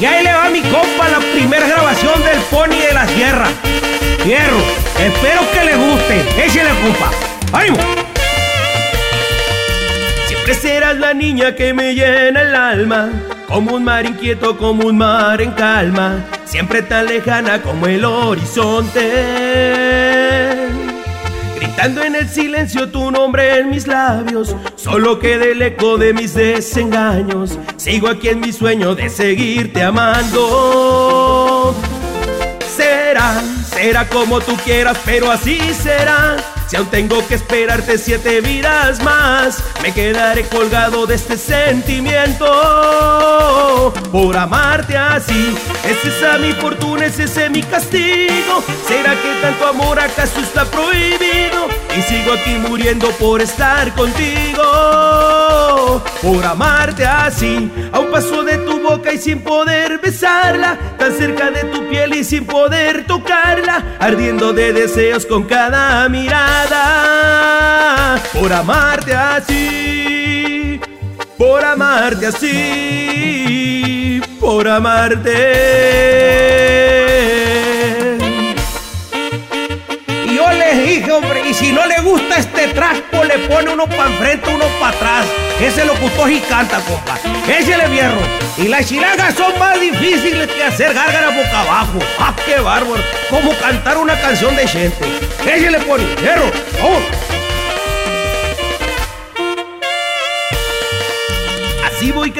Y ahí le va mi compa la primera grabación del Pony de la Sierra. Fierro, espero que le guste. Échale, compa. ¡Ánimo! Siempre serás la niña que me llena el alma. Como un mar inquieto, como un mar en calma. Siempre tan lejana como el horizonte. Gritando en el silencio tu nombre en mis labios. Solo queda el eco de mis desengaños. Sigo aquí en mi sueño de seguirte amando. Será, será como tú quieras, pero así será. Si aún tengo que esperarte siete vidas más, me quedaré colgado de este sentimiento. Por amarte así, es esa mi fortuna, es ese mi castigo. ¿Será que tanto amor acaso está prohibido? Y sigo aquí muriendo por estar contigo. Por amarte así, a un paso de tu boca y sin poder besarla, tan cerca de tu piel y sin poder tocarla, ardiendo de deseos con cada mirada por amarte así, por amarte así, por amarte. Y si no le gusta este traspo, le pone uno para enfrente, uno para atrás. Ese locutor y canta, compa. Échale vierro. Y las chilagas son más difíciles que hacer gárgara boca abajo. ¡Ah, qué bárbaro! Como cantar una canción de gente. Échale, pone, hierro, vamos.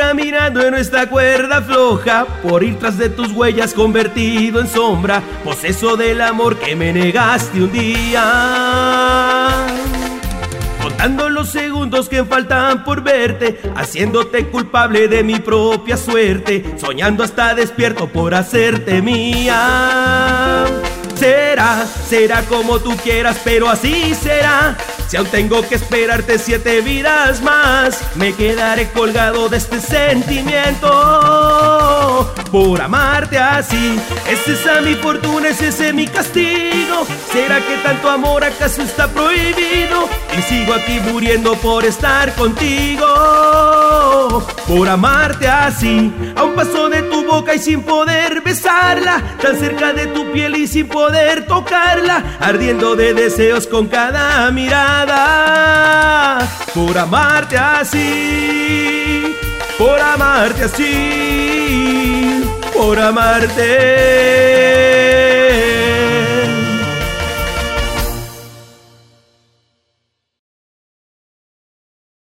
Caminando en esta cuerda floja, por ir tras de tus huellas convertido en sombra, poseso del amor que me negaste un día. Contando los segundos que faltan por verte, haciéndote culpable de mi propia suerte, soñando hasta despierto por hacerte mía. Será, será como tú quieras, pero así será. Si aún tengo que esperarte siete vidas más, me quedaré colgado de este sentimiento. Por amarte así, es esa mi fortuna, es ese mi castigo. ¿Será que tanto amor acaso está prohibido? Y sigo aquí muriendo por estar contigo. Por amarte así, a un paso de tu boca y sin poder besarla, tan cerca de tu piel y sin poder tocarla, ardiendo de deseos con cada mirada. Por amarte así, por amarte así, por amarte.